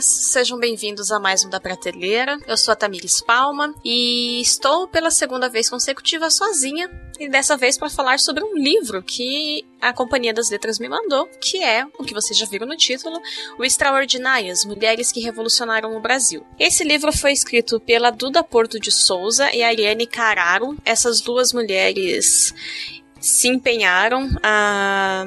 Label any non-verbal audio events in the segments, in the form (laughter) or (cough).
Palmas, sejam bem-vindos a mais um da Prateleira. Eu sou a Tamires Palma e estou pela segunda vez consecutiva sozinha e dessa vez para falar sobre um livro que a Companhia das Letras me mandou, que é o que vocês já viram no título, O Extraordinárias, Mulheres que Revolucionaram o Brasil. Esse livro foi escrito pela Duda Porto de Souza e a Ariane Cararo. Essas duas mulheres se empenharam a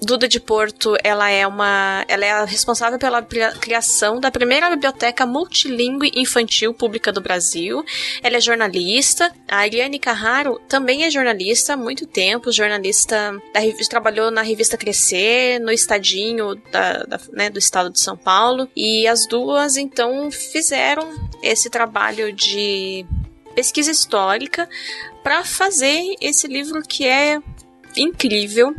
Duda de Porto, ela é uma, ela é a responsável pela criação da primeira biblioteca multilingüe infantil pública do Brasil. Ela é jornalista. A Ariane Carraro também é jornalista há muito tempo, jornalista da revista, trabalhou na revista Crescer, no Estadinho da, da, né, do estado de São Paulo. E as duas, então, fizeram esse trabalho de pesquisa histórica para fazer esse livro que é incrível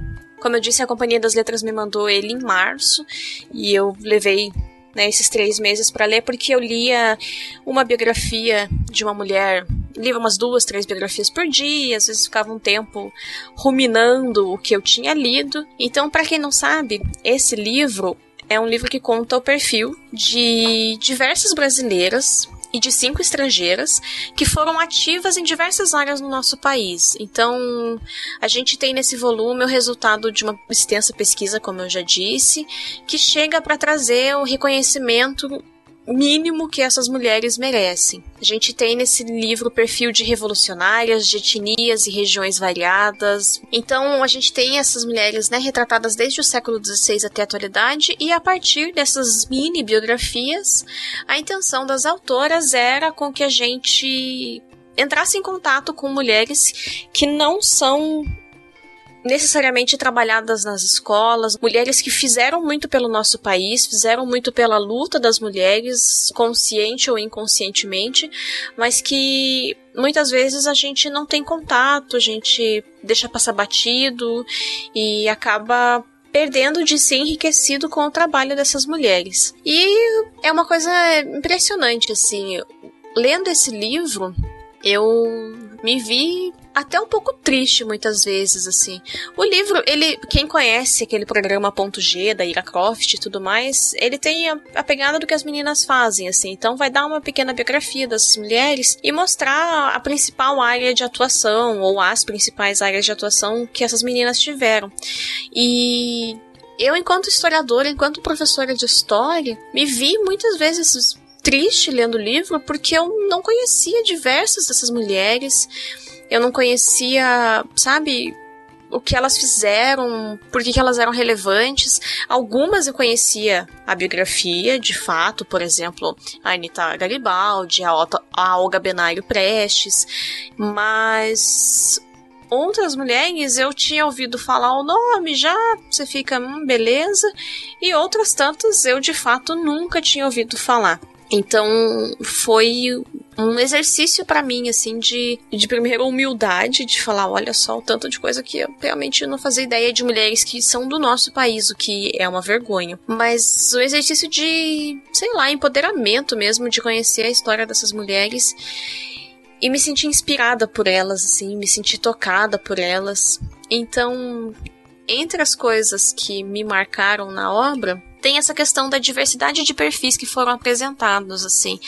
como eu disse, a Companhia das Letras me mandou ele em março e eu levei né, esses três meses para ler porque eu lia uma biografia de uma mulher lia umas duas, três biografias por dia, às vezes ficava um tempo ruminando o que eu tinha lido. Então, para quem não sabe, esse livro é um livro que conta o perfil de diversas brasileiras e de cinco estrangeiras que foram ativas em diversas áreas no nosso país. Então, a gente tem nesse volume o resultado de uma extensa pesquisa, como eu já disse, que chega para trazer o reconhecimento mínimo que essas mulheres merecem. A gente tem nesse livro o perfil de revolucionárias, de etnias e regiões variadas. Então a gente tem essas mulheres né, retratadas desde o século XVI até a atualidade, e a partir dessas mini biografias, a intenção das autoras era com que a gente entrasse em contato com mulheres que não são necessariamente trabalhadas nas escolas, mulheres que fizeram muito pelo nosso país, fizeram muito pela luta das mulheres, consciente ou inconscientemente, mas que muitas vezes a gente não tem contato, a gente deixa passar batido e acaba perdendo de ser enriquecido com o trabalho dessas mulheres. E é uma coisa impressionante, assim. Lendo esse livro, eu me vi até um pouco triste muitas vezes, assim. O livro, ele, quem conhece aquele programa Ponto G da Ira Croft e tudo mais, ele tem a, a, pegada do que as meninas fazem, assim. Então vai dar uma pequena biografia dessas mulheres e mostrar a principal área de atuação ou as principais áreas de atuação que essas meninas tiveram. E eu, enquanto historiadora, enquanto professora de história, me vi muitas vezes triste lendo o livro porque eu não conhecia diversas dessas mulheres, eu não conhecia, sabe, o que elas fizeram, por que, elas eram relevantes. Algumas eu conhecia a biografia, de fato, por exemplo, a Anita Garibaldi, a, Otto, a Olga Benário Prestes, mas outras mulheres eu tinha ouvido falar o nome já, você fica, hum, beleza, e outras tantas eu de fato nunca tinha ouvido falar. Então foi um exercício para mim, assim, de, de primeiro humildade, de falar, olha só o tanto de coisa que eu realmente não fazia ideia de mulheres que são do nosso país, o que é uma vergonha. Mas o exercício de, sei lá, empoderamento mesmo, de conhecer a história dessas mulheres e me sentir inspirada por elas, assim, me sentir tocada por elas. Então, entre as coisas que me marcaram na obra, tem essa questão da diversidade de perfis que foram apresentados, assim.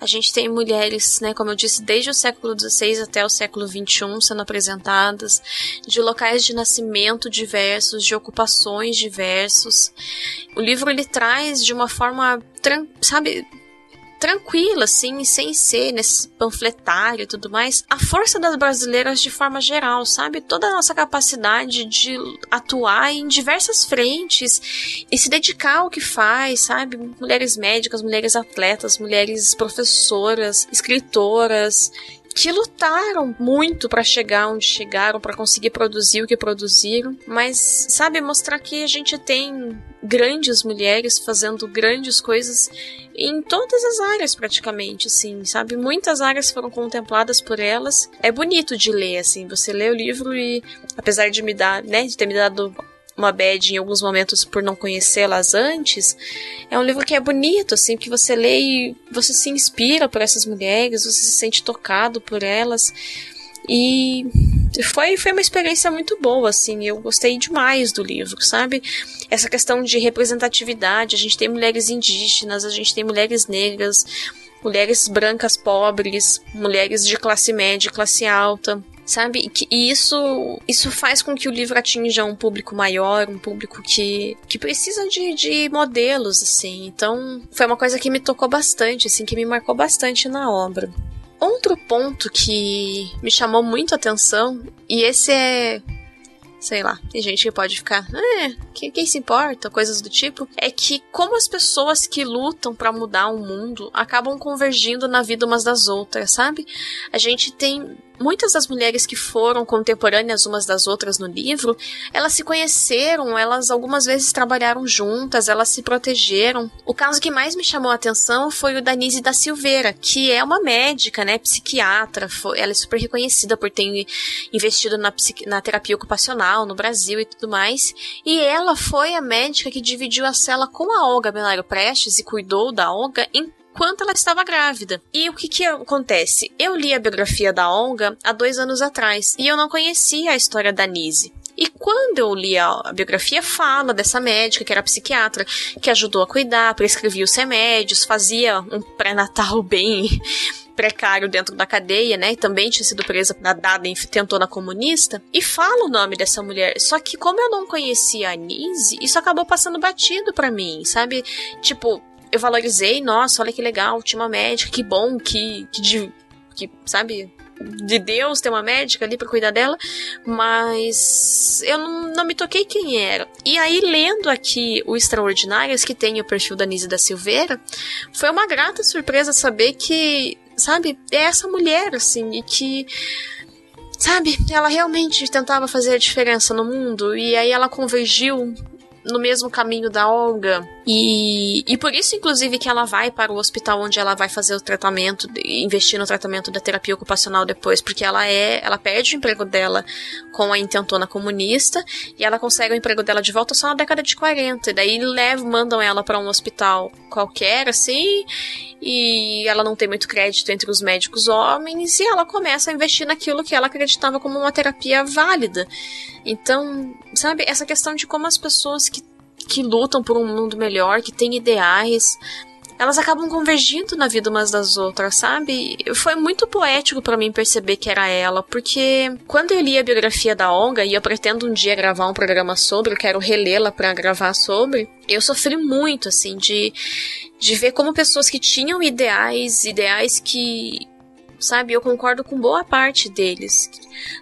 A gente tem mulheres, né, como eu disse, desde o século XVI até o século XXI sendo apresentadas, de locais de nascimento diversos, de ocupações diversos. O livro ele traz de uma forma, sabe, tranquila, assim, sem ser nesse panfletário e tudo mais, a força das brasileiras de forma geral, sabe? Toda a nossa capacidade de atuar em diversas frentes e se dedicar ao que faz, sabe? Mulheres médicas, mulheres atletas, mulheres professoras, escritoras, que lutaram muito para chegar onde chegaram, para conseguir produzir o que produziram, mas sabe mostrar que a gente tem grandes mulheres fazendo grandes coisas em todas as áreas praticamente, assim, sabe? Muitas áreas foram contempladas por elas. É bonito de ler, assim, você lê o livro e apesar de me dar, né, de ter me dado uma bad em alguns momentos por não conhecê-las antes, é um livro que é bonito, assim, que você lê e você se inspira por essas mulheres, você se sente tocado por elas. E foi, foi uma experiência muito boa, assim. Eu gostei demais do livro, sabe? Essa questão de representatividade. A gente tem mulheres indígenas, a gente tem mulheres negras, mulheres brancas pobres, mulheres de classe média, classe alta, sabe? E isso, isso faz com que o livro atinja um público maior, um público que, que precisa de, de modelos, assim. Então, foi uma coisa que me tocou bastante, assim, que me marcou bastante na obra. Outro ponto que me chamou muito a atenção, e esse é sei lá, tem gente que pode ficar, é, quem, quem se importa, coisas do tipo, é que como as pessoas que lutam para mudar o mundo acabam convergindo na vida umas das outras, sabe? A gente tem muitas das mulheres que foram contemporâneas umas das outras no livro, elas se conheceram, elas algumas vezes trabalharam juntas, elas se protegeram. O caso que mais me chamou a atenção foi o da Nise da Silveira, que é uma médica, né, psiquiatra, foi, ela é super reconhecida por ter investido na, na terapia ocupacional no Brasil e tudo mais, e ela foi a médica que dividiu a cela com a Olga Benário Prestes e cuidou da Olga em enquanto ela estava grávida. E o que que acontece? Eu li a biografia da Olga há dois anos atrás e eu não conhecia a história da Nise. E quando eu li a, biografia, fala dessa médica que era psiquiatra, que ajudou a cuidar, prescrevia os remédios, fazia um pré-natal (laughs) bem precário dentro da cadeia, né? E também tinha sido presa na dada tentona comunista. E fala o nome dessa mulher. Só que como eu não conhecia a Nise, isso acabou passando batido para mim, sabe? Tipo, eu valorizei, nossa, olha que legal, tinha uma médica, que bom, que, que, que sabe, de Deus ter uma médica ali para cuidar dela, mas eu não, não, me toquei quem era. E aí, lendo aqui o Extraordinárias, que tem o perfil da Nise da Silveira, foi uma grata surpresa saber que, sabe, é essa mulher, assim, e que. Sabe, ela realmente tentava fazer a diferença no mundo, e aí ela convergiu no mesmo caminho da Olga. E, e por isso, inclusive, que ela vai para o hospital onde ela vai fazer o tratamento, investir no tratamento da terapia ocupacional depois, porque ela é, ela perde o emprego dela com a intentona comunista e ela consegue o emprego dela de volta só na década de 40. E daí levam, mandam ela para um hospital qualquer, assim, e ela não tem muito crédito entre os médicos homens e ela começa a investir naquilo que ela acreditava como uma terapia válida. Então, sabe, essa questão de como as pessoas que, que lutam por um mundo melhor, que têm ideais, elas acabam convergindo na vida umas das outras, sabe? Foi muito poético para mim perceber que era ela, porque quando eu li a biografia da Olga e eu pretendo um dia gravar um programa sobre, eu quero relê-la para gravar sobre, eu sofri muito assim de de ver como pessoas que tinham ideais, ideais que sabe? Eu concordo com boa parte deles.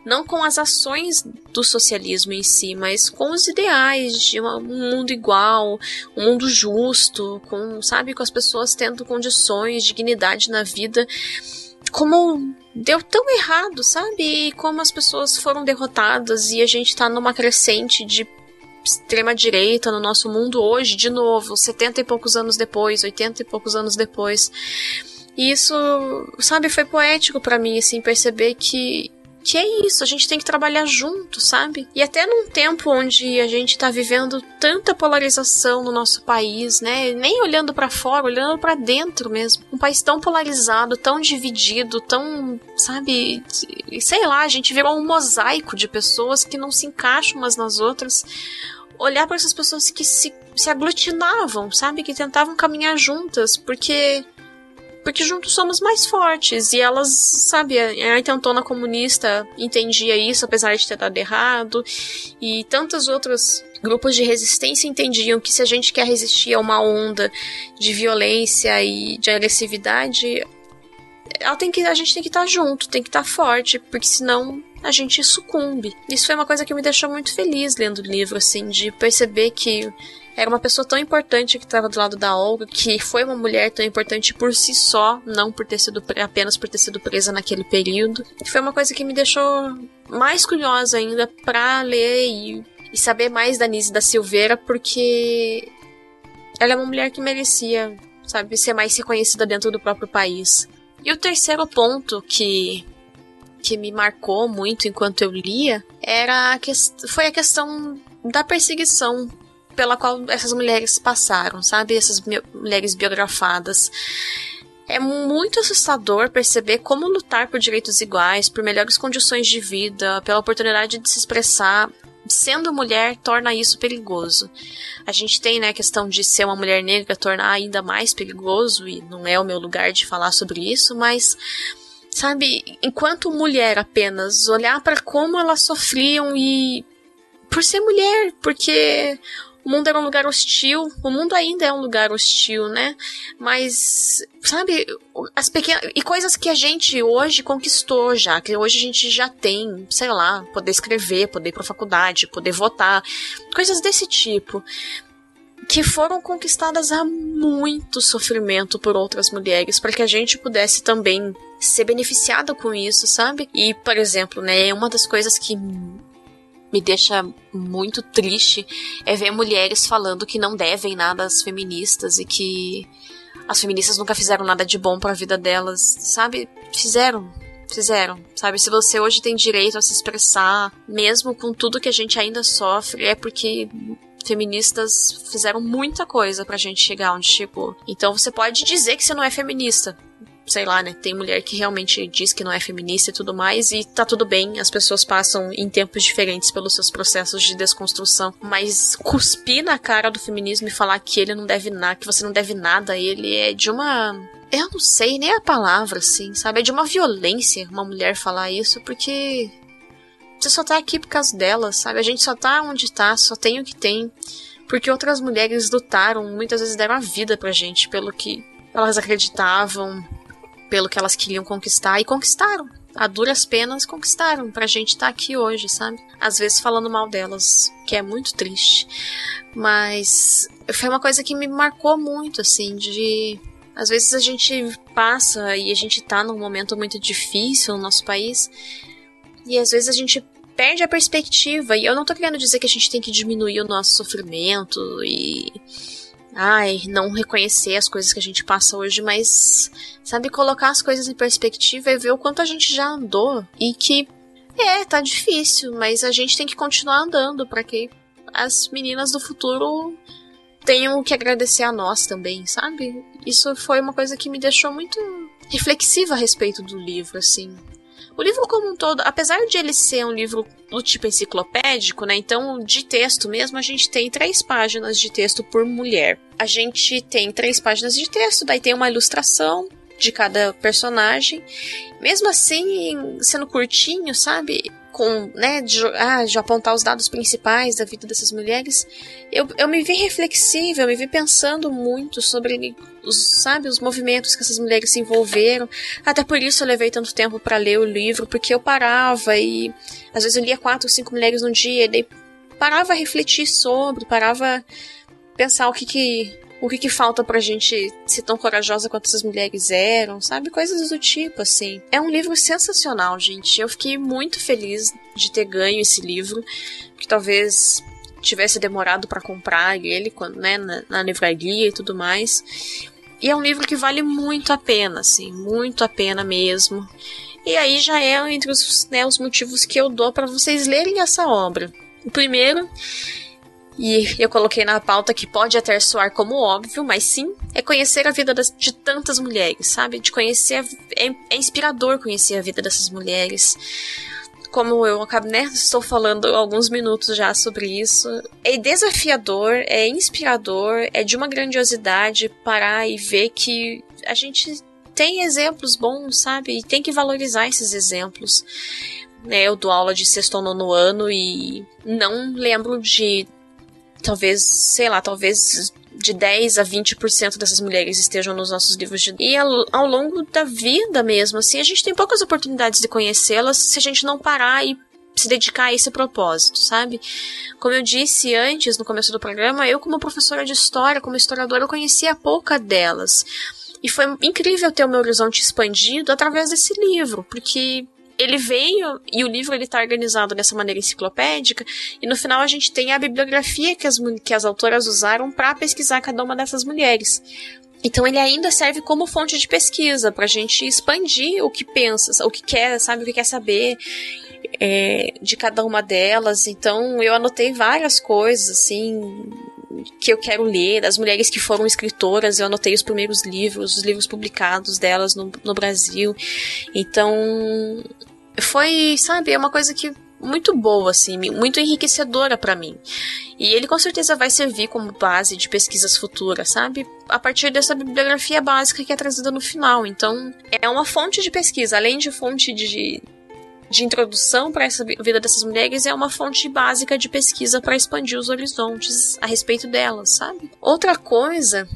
Não com as ações do socialismo em si, mas com os ideais de um mundo igual, um mundo justo, com, sabe, com as pessoas tendo condições, dignidade na vida. Como deu tão errado, sabe? E como as pessoas foram derrotadas e a gente tá numa crescente de extrema direita no nosso mundo hoje, de novo, 70 e poucos anos depois, 80 e poucos anos depois. E isso, sabe, foi poético para mim, assim, perceber que que é isso, a gente tem que trabalhar junto, sabe? E até num tempo onde a gente tá vivendo tanta polarização no nosso país, né? Nem olhando para fora, olhando para dentro mesmo. Um país tão polarizado, tão dividido, tão, sabe, sei lá, a gente virou um mosaico de pessoas que não se encaixam umas nas outras. Olhar para essas pessoas que se, se aglutinavam, sabe? Que tentavam caminhar juntas, porque porque juntos somos mais fortes. E elas, sabe, a intentona comunista entendia isso, apesar de ter dado errado, e tantos outros grupos de resistência entendiam que se a gente quer resistir a uma onda de violência e de agressividade, ela tem que, a gente tem que estar junto, tem que estar forte, porque senão a gente sucumbe. Isso foi uma coisa que me deixou muito feliz lendo o livro, assim, de perceber que era uma pessoa tão importante que estava do lado da Olga, que foi uma mulher tão importante por si só, não por ter sido apenas por ter sido presa naquele período. Foi uma coisa que me deixou mais curiosa ainda para ler e, e, saber mais da Nise da Silveira, porque ela é uma mulher que merecia, sabe, ser mais reconhecida dentro do próprio país. E o terceiro ponto que que me marcou muito enquanto eu lia era a que, foi a questão da perseguição pela qual essas mulheres passaram, sabe? Essas mulheres biografadas. É muito assustador perceber como lutar por direitos iguais, por melhores condições de vida, pela oportunidade de se expressar, sendo mulher torna isso perigoso. A gente tem né, a questão de ser uma mulher negra tornar ainda mais perigoso, e não é o meu lugar de falar sobre isso, mas sabe, enquanto mulher apenas, olhar para como elas sofriam e por ser mulher, porque o mundo era um lugar hostil, o mundo ainda é um lugar hostil, né? Mas, sabe, as pequenas. E coisas que a gente hoje conquistou já, que hoje a gente já tem, sei lá, poder escrever, poder ir pra faculdade, poder votar, coisas desse tipo. Que foram conquistadas a muito sofrimento por outras mulheres, para que a gente pudesse também ser beneficiada com isso, sabe? E, por exemplo, né, uma das coisas que me deixa muito triste é ver mulheres falando que não devem nada às feministas e que as feministas nunca fizeram nada de bom para a vida delas, sabe? Fizeram, fizeram, sabe? Se você hoje tem direito a se expressar, mesmo com tudo que a gente ainda sofre, é porque feministas fizeram muita coisa pra gente chegar onde chegou. Então você pode dizer que você não é feminista, sei lá, né? Tem mulher que realmente diz que não é feminista e tudo mais, e tá tudo bem, as pessoas passam em tempos diferentes pelos seus processos de desconstrução. Mas cuspir na cara do feminismo e falar que ele não deve nada, que você não deve nada a ele, é de uma. Eu não sei nem a palavra, assim, sabe? É de uma violência uma mulher falar isso, porque. Você só tá aqui por causa dela, sabe? A gente só tá onde tá, só tem o que tem. Porque outras mulheres lutaram, muitas vezes deram a vida pra gente pelo que elas acreditavam, pelo que elas queriam conquistar e conquistaram. A duras penas conquistaram pra gente estar tá aqui hoje, sabe? Às vezes falando mal delas, que é muito triste. Mas foi uma coisa que me marcou muito, assim, de. Às vezes a gente passa e a gente tá num momento muito difícil no nosso país, e às vezes a gente perde a perspectiva. E eu não tô querendo dizer que a gente tem que diminuir o nosso sofrimento e ai, não reconhecer as coisas que a gente passa hoje, mas sabe colocar as coisas em perspectiva e ver o quanto a gente já andou e que é, tá difícil, mas a gente tem que continuar andando para que as meninas do futuro tenham que agradecer a nós também, sabe? Isso foi uma coisa que me deixou muito reflexiva a respeito do livro, assim. O livro como um todo, apesar de ele ser um livro do tipo enciclopédico, né? Então, de texto mesmo, a gente tem três páginas de texto por mulher. A gente tem três páginas de texto, daí tem uma ilustração de cada personagem. Mesmo assim, sendo curtinho, sabe? Com, né, de, ah, de apontar os dados principais da vida dessas mulheres, eu, eu me vi reflexiva, eu me vi pensando muito sobre os, sabe, os movimentos que essas mulheres se envolveram. Até por isso eu levei tanto tempo para ler o livro, porque eu parava e às vezes eu lia quatro, cinco mulheres num dia, e daí parava a refletir sobre, parava pensar o que que o que, que falta pra gente ser tão corajosa quanto essas mulheres eram, sabe? Coisas do tipo, assim. É um livro sensacional, gente. Eu fiquei muito feliz de ter ganho esse livro, que talvez tivesse demorado para comprar ele quando, né, na, na livraria e tudo mais. E é um livro que vale muito a pena, assim, muito a pena mesmo. E aí já é entre os, né, os motivos que eu dou para vocês lerem essa obra. O primeiro e eu coloquei na pauta que pode até soar como óbvio, mas sim, é conhecer a vida das, de tantas mulheres, sabe? De conhecer. É, é, inspirador conhecer a vida dessas mulheres. Como eu acabo, né? Estou falando alguns minutos já sobre isso. É desafiador, é inspirador, é de uma grandiosidade parar e ver que a gente tem exemplos bons, sabe? E tem que valorizar esses exemplos. Né, eu dou aula de sexto ou nono ano e não lembro de talvez, sei lá, talvez de 10 a 20% dessas mulheres estejam nos nossos livros de e ao, ao, longo da vida mesmo, assim, a gente tem poucas oportunidades de conhecê-las se a gente não parar e se dedicar a esse propósito, sabe? Como eu disse antes no começo do programa, eu como professora de história, como historiadora, eu conhecia pouca delas. E foi incrível ter o meu horizonte expandido através desse livro, porque ele veio e o livro ele está organizado dessa maneira enciclopédica e no final a gente tem a bibliografia que as, que as autoras usaram para pesquisar cada uma dessas mulheres. Então ele ainda serve como fonte de pesquisa para a gente expandir o que pensa, o que quer, sabe, o que quer saber é, de cada uma delas. Então eu anotei várias coisas assim que eu quero ler, das mulheres que foram escritoras. Eu anotei os primeiros livros, os livros publicados delas no, no Brasil. Então, foi, sabe, é uma coisa que muito boa, assim, muito enriquecedora para mim. E ele com certeza vai servir como base de pesquisas futuras, sabe? A partir dessa bibliografia básica que é trazida no final. Então, é uma fonte de pesquisa, além de fonte de, de introdução para essa vida dessas mulheres, é uma fonte básica de pesquisa para expandir os horizontes a respeito delas, sabe? Outra coisa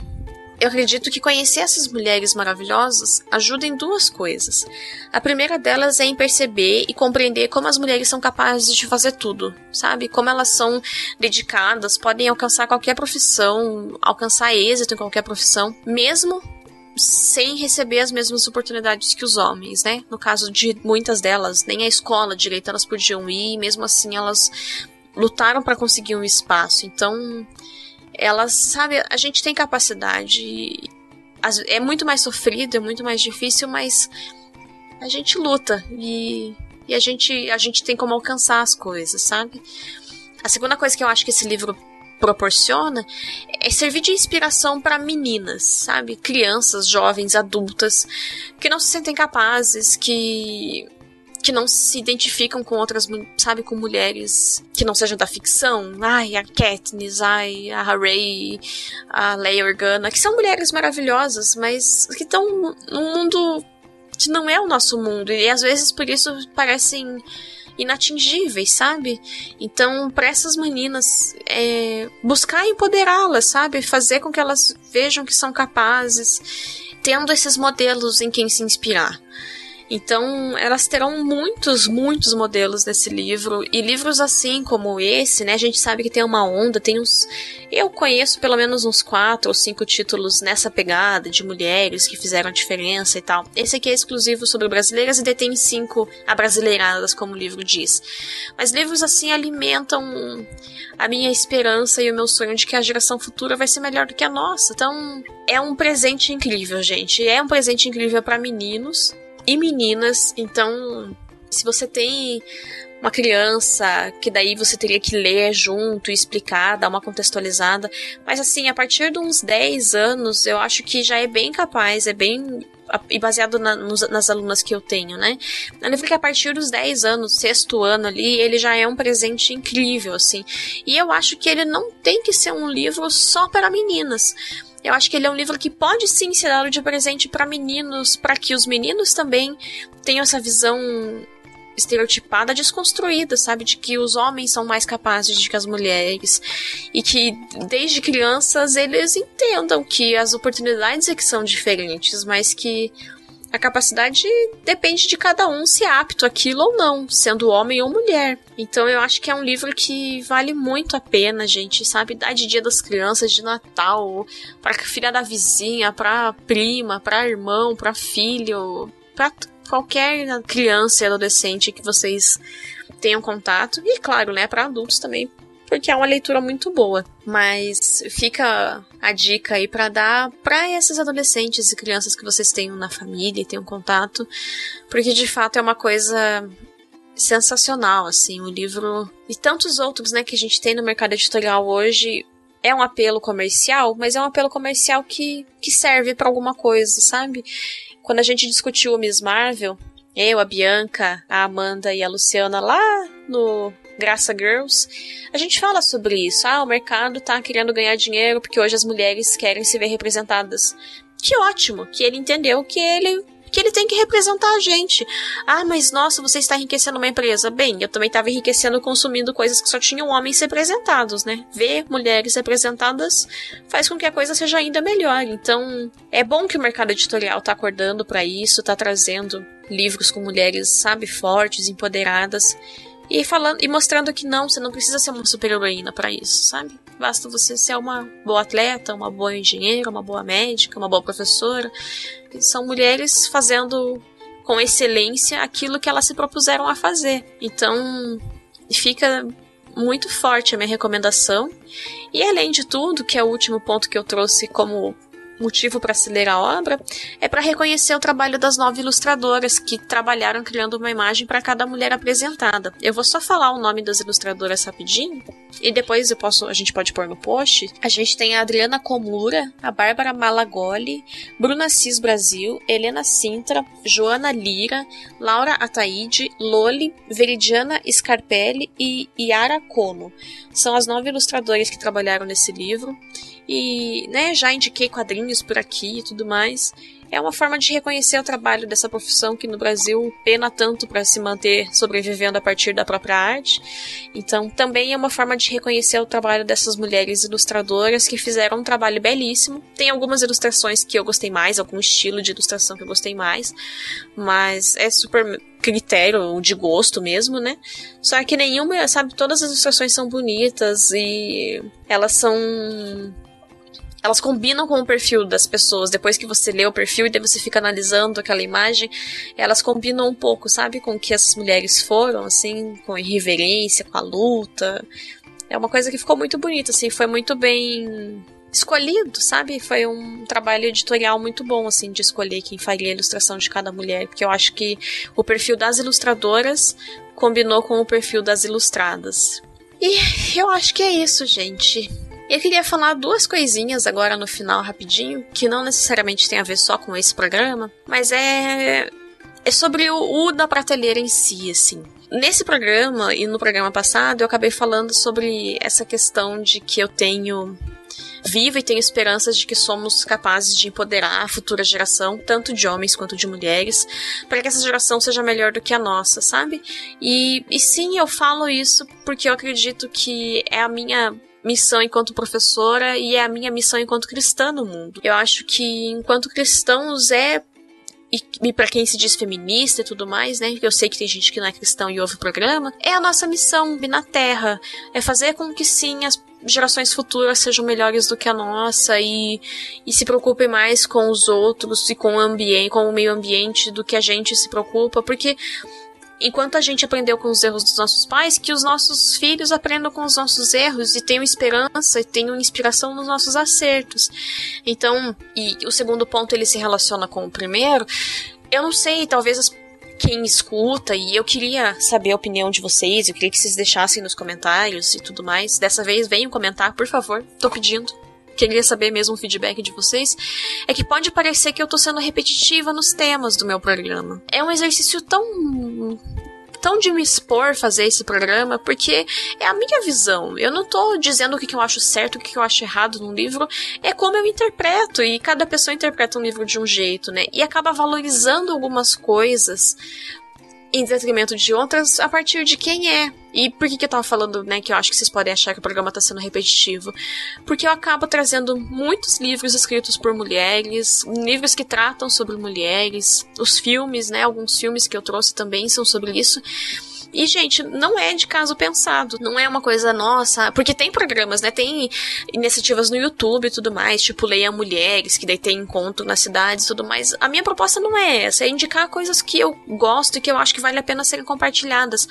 eu acredito que conhecer essas mulheres maravilhosas ajuda em duas coisas. A primeira delas é em perceber e compreender como as mulheres são capazes de fazer tudo, sabe? Como elas são dedicadas, podem alcançar qualquer profissão, alcançar êxito em qualquer profissão, mesmo sem receber as mesmas oportunidades que os homens, né? No caso de muitas delas, nem a escola direito elas podiam ir, mesmo assim elas lutaram para conseguir um espaço. Então, elas, sabe, a gente tem capacidade. É muito mais sofrido, é muito mais difícil, mas a gente luta e, e a, gente, a gente tem como alcançar as coisas, sabe? A segunda coisa que eu acho que esse livro proporciona é servir de inspiração para meninas, sabe? Crianças, jovens, adultas que não se sentem capazes, que que não se identificam com outras, sabe, com mulheres que não sejam da ficção. Ai, a Katniss, ai, a Ray, a Leia Organa, que são mulheres maravilhosas, mas que estão num mundo que não é o nosso mundo. E às vezes por isso parecem inatingíveis, sabe? Então, para essas meninas, é, buscar empoderá-las, sabe? Fazer com que elas vejam que são capazes, tendo esses modelos em quem se inspirar. Então, elas terão muitos, muitos modelos nesse livro. E livros assim como esse, né? A gente sabe que tem uma onda, tem uns. Eu conheço pelo menos uns quatro ou cinco títulos nessa pegada de mulheres que fizeram a diferença e tal. Esse aqui é exclusivo sobre brasileiras e detém cinco abrasileiradas, como o livro diz. Mas livros assim alimentam a minha esperança e o meu sonho de que a geração futura vai ser melhor do que a nossa. Então, é um presente incrível, gente. É um presente incrível para meninos e meninas. Então, se você tem uma criança que daí você teria que ler junto e explicar, dar uma contextualizada. Mas assim, a partir de uns 10 anos, eu acho que já é bem capaz, é bem. E baseado na, nos, nas alunas que eu tenho, né? Eu lembro que a partir dos 10 anos, sexto ano ali, ele já é um presente incrível, assim. E eu acho que ele não tem que ser um livro só para meninas eu acho que ele é um livro que pode sim ser dado de presente para meninos, para que os meninos também tenham essa visão estereotipada, desconstruída, sabe? De que os homens são mais capazes do que as mulheres. E que desde crianças eles entendam que as oportunidades é que são diferentes, mas que a capacidade depende de cada um se é apto aquilo ou não, sendo homem ou mulher. Então eu acho que é um livro que vale muito a pena, gente, sabe? Dar de Dia das Crianças, de Natal, para filha da vizinha, para prima, para irmão, para filho, para qualquer criança e adolescente que vocês tenham contato. E claro, né, para adultos também, porque é uma leitura muito boa. Mas fica a dica aí para dar para esses adolescentes e crianças que vocês tenham na família e tenham contato, porque de fato é uma coisa sensacional, assim, o livro e tantos outros, né, que a gente tem no mercado editorial hoje. É um apelo comercial, mas é um apelo comercial que, que serve para alguma coisa, sabe? Quando a gente discutiu o Miss Marvel, eu, a Bianca, a Amanda e a Luciana lá no Graça Girls, a gente fala sobre isso. Ah, o mercado tá querendo ganhar dinheiro porque hoje as mulheres querem se ver representadas. Que ótimo, que ele entendeu que ele que ele tem que representar a gente. Ah, mas nossa, você está enriquecendo uma empresa. Bem, eu também estava enriquecendo consumindo coisas que só tinham homens representados, né? Ver mulheres representadas faz com que a coisa seja ainda melhor. Então, é bom que o mercado editorial tá acordando para isso, tá trazendo livros com mulheres, sabe, fortes, empoderadas. E falando e mostrando que não, você não precisa ser uma super heroína para isso, sabe? Basta você ser uma boa atleta, uma boa engenheira, uma boa médica, uma boa professora. São mulheres fazendo com excelência aquilo que elas se propuseram a fazer. Então, fica muito forte a minha recomendação. E além de tudo, que é o último ponto que eu trouxe como motivo para se ler a obra é para reconhecer o trabalho das nove ilustradoras que trabalharam criando uma imagem para cada mulher apresentada. Eu vou só falar o nome das ilustradoras rapidinho e depois eu posso, a gente pode pôr no post. A gente tem a Adriana Komura, a Bárbara Malagoli, Bruna Cis Brasil, Helena Sintra, Joana Lira, Laura Ataide, Loli, Veridiana Scarpelli e Yara Kono. São as nove ilustradoras que trabalharam nesse livro. E, né, já indiquei quadrinhos por aqui e tudo mais. É uma forma de reconhecer o trabalho dessa profissão que no Brasil pena tanto para se manter sobrevivendo a partir da própria arte. Então, também é uma forma de reconhecer o trabalho dessas mulheres ilustradoras que fizeram um trabalho belíssimo. Tem algumas ilustrações que eu gostei mais, algum estilo de ilustração que eu gostei mais, mas é super critério de gosto mesmo, né? Só que nenhuma, sabe, todas as ilustrações são bonitas e elas são elas combinam com o perfil das pessoas. Depois que você lê o perfil e daí você fica analisando aquela imagem, elas combinam um pouco, sabe, com o que essas mulheres foram, assim, com irreverência, com a luta. É uma coisa que ficou muito bonita, assim, foi muito bem escolhido, sabe? Foi um trabalho editorial muito bom, assim, de escolher quem faria a ilustração de cada mulher, porque eu acho que o perfil das ilustradoras combinou com o perfil das ilustradas. E eu acho que é isso, gente. Eu queria falar duas coisinhas agora no final, rapidinho, que não necessariamente tem a ver só com esse programa, mas é. É sobre o, o da prateleira em si, assim. Nesse programa e no programa passado, eu acabei falando sobre essa questão de que eu tenho vivo e tenho esperanças de que somos capazes de empoderar a futura geração, tanto de homens quanto de mulheres, para que essa geração seja melhor do que a nossa, sabe? E, e sim, eu falo isso porque eu acredito que é a minha missão enquanto professora e é a minha missão enquanto cristã no mundo. Eu acho que enquanto cristãos é e, e para quem se diz feminista e tudo mais, né? Eu sei que tem gente que não é cristão e ouve o programa. É a nossa missão na Terra. É fazer com que sim as gerações futuras sejam melhores do que a nossa e, e se preocupem mais com os outros e com o ambiente, com o meio ambiente do que a gente se preocupa, porque enquanto a gente aprendeu com os erros dos nossos pais, que os nossos filhos aprendam com os nossos erros e tenham esperança e tenham inspiração nos nossos acertos. Então, e o segundo ponto ele se relaciona com o primeiro. Eu não sei, talvez as quem escuta e eu queria saber a opinião de vocês, eu queria que vocês deixassem nos comentários e tudo mais. Dessa vez venham comentar, por favor, tô pedindo queria saber mesmo o feedback de vocês, é que pode parecer que eu tô sendo repetitiva nos temas do meu programa. É um exercício tão tão de me expor fazer esse programa, porque é a minha visão. Eu não tô dizendo o que, eu acho certo, o que, eu acho errado num livro, é como eu interpreto, e cada pessoa interpreta um livro de um jeito, né? E acaba valorizando algumas coisas em detrimento de outras a partir de quem é. E por que, que eu tava falando, né, que eu acho que vocês podem achar que o programa tá sendo repetitivo? Porque eu acabo trazendo muitos livros escritos por mulheres, livros que tratam sobre mulheres, os filmes, né, alguns filmes que eu trouxe também são sobre isso. E, gente, não é de caso pensado. Não é uma coisa nossa. Porque tem programas, né? Tem iniciativas no YouTube e tudo mais, tipo Leia Mulheres, que daí tem encontro nas cidades e tudo mais. A minha proposta não é essa, é indicar coisas que eu gosto e que eu acho que vale a pena serem compartilhadas.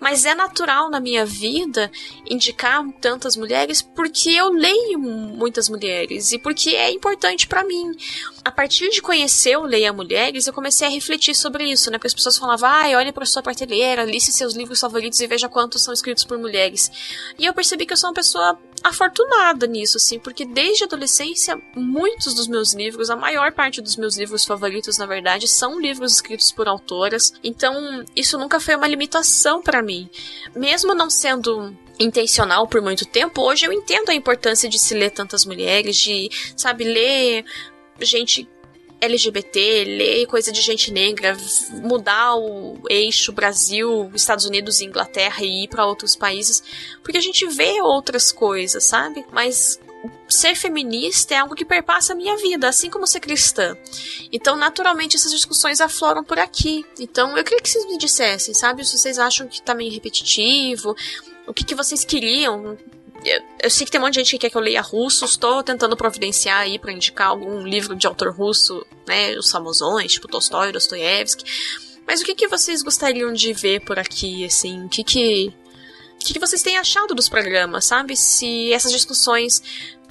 Mas é natural na minha vida indicar tantas mulheres porque eu leio muitas mulheres e porque é importante para mim. A partir de conhecer o Leia Mulheres, eu comecei a refletir sobre isso, né? Porque as pessoas falavam, ai, olha pra sua prateleira, liste seus livros favoritos e veja quantos são escritos por mulheres. E eu percebi que eu sou uma pessoa afortunada nisso, assim, porque desde a adolescência, muitos dos meus livros, a maior parte dos meus livros favoritos, na verdade, são livros escritos por autoras. Então, isso nunca foi uma limitação para mim. Mesmo não sendo intencional por muito tempo, hoje eu entendo a importância de se ler tantas mulheres, de, sabe, ler gente LGBT, ler coisa de gente negra, mudar o eixo Brasil, Estados Unidos e Inglaterra e ir para outros países, porque a gente vê outras coisas, sabe? Mas ser feminista é algo que perpassa a minha vida, assim como ser cristã. Então, naturalmente, essas discussões afloram por aqui. Então, eu queria que vocês me dissessem, sabe? Se vocês acham que tá meio repetitivo, o que, que vocês queriam eu, eu, sei que tem um monte de gente que quer que eu leia russo, estou tentando providenciar aí para indicar algum livro de autor russo, né, os famosões, tipo Tolstói, Dostoiévski. Mas o que, que vocês gostariam de ver por aqui, assim? O que que, o que, que vocês têm achado dos programas, sabe? Se essas discussões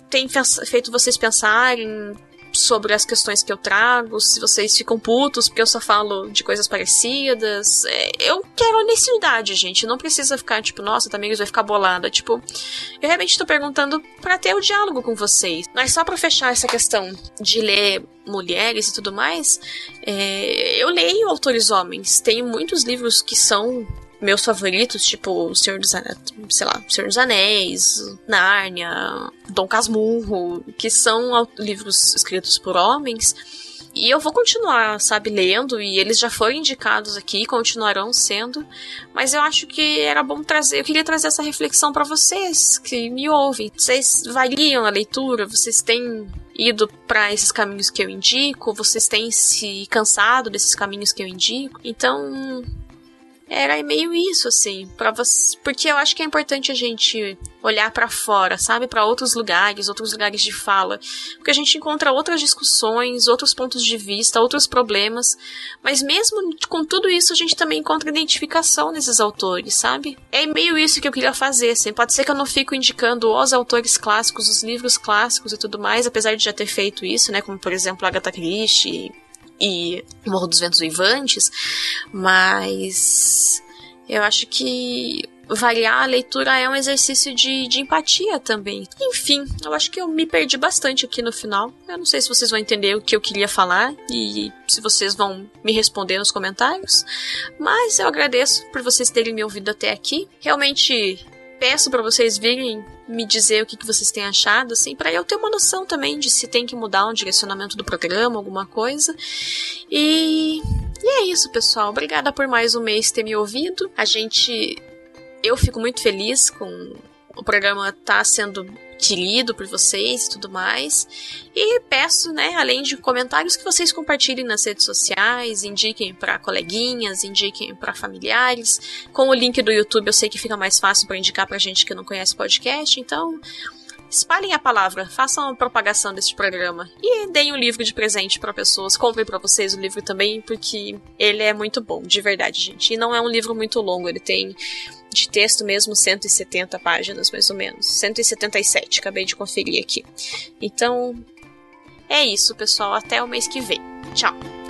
têm feito vocês pensarem sobre as questões que eu trago, se vocês ficam putos porque eu só falo de coisas parecidas. É, eu quero honestidade, gente. Não precisa ficar tipo, nossa, Tamires vai ficar bolada. Tipo, eu realmente tô perguntando para ter o diálogo com vocês. Mas só para fechar essa questão de ler mulheres e tudo mais, é, eu leio autores homens. Tenho muitos livros que são meus favoritos, tipo Senhor dos Anéis, sei lá, Senhor dos Anéis, Nárnia, Dom Casmurro, que são livros escritos por homens. E eu vou continuar, sabe, lendo, e eles já foram indicados aqui, continuarão sendo, mas eu acho que era bom trazer, eu queria trazer essa reflexão para vocês que me ouvem. Vocês variam a leitura, vocês têm ido para esses caminhos que eu indico, vocês têm se cansado desses caminhos que eu indico. Então, era meio isso, assim, para você, porque eu acho que é importante a gente olhar para fora, sabe, para outros lugares, outros lugares de fala, porque a gente encontra outras discussões, outros pontos de vista, outros problemas, mas mesmo com tudo isso a gente também encontra identificação nesses autores, sabe? É meio isso que eu queria fazer, assim. Pode ser que eu não fico indicando os autores clássicos, os livros clássicos e tudo mais, apesar de já ter feito isso, né, como por exemplo Agatha Christie e Morro dos Ventos Vivantes, mas eu acho que variar a leitura é um exercício de, de empatia também. Enfim, eu acho que eu me perdi bastante aqui no final. Eu não sei se vocês vão entender o que eu queria falar e se vocês vão me responder nos comentários, mas eu agradeço por vocês terem me ouvido até aqui. Realmente peço para vocês virem me dizer o que, que vocês têm achado, assim, para eu ter uma noção também de se tem que mudar um direcionamento do programa, alguma coisa. E, e é isso, pessoal. Obrigada por mais um mês ter me ouvido. A gente. Eu fico muito feliz com o programa tá sendo querido por vocês e tudo mais. E peço, né, além de comentários, que vocês compartilhem nas redes sociais, indiquem para coleguinhas, indiquem para familiares. Com o link do YouTube eu sei que fica mais fácil para indicar para gente que não conhece podcast, então espalhem a palavra, façam a propagação deste programa e deem um livro de presente para pessoas. Comprem para vocês o livro também, porque ele é muito bom, de verdade, gente. E não é um livro muito longo, ele tem de texto mesmo 170 páginas, mais ou menos. 177, acabei de conferir aqui. Então, é isso, pessoal. Até o mês que vem. Tchau!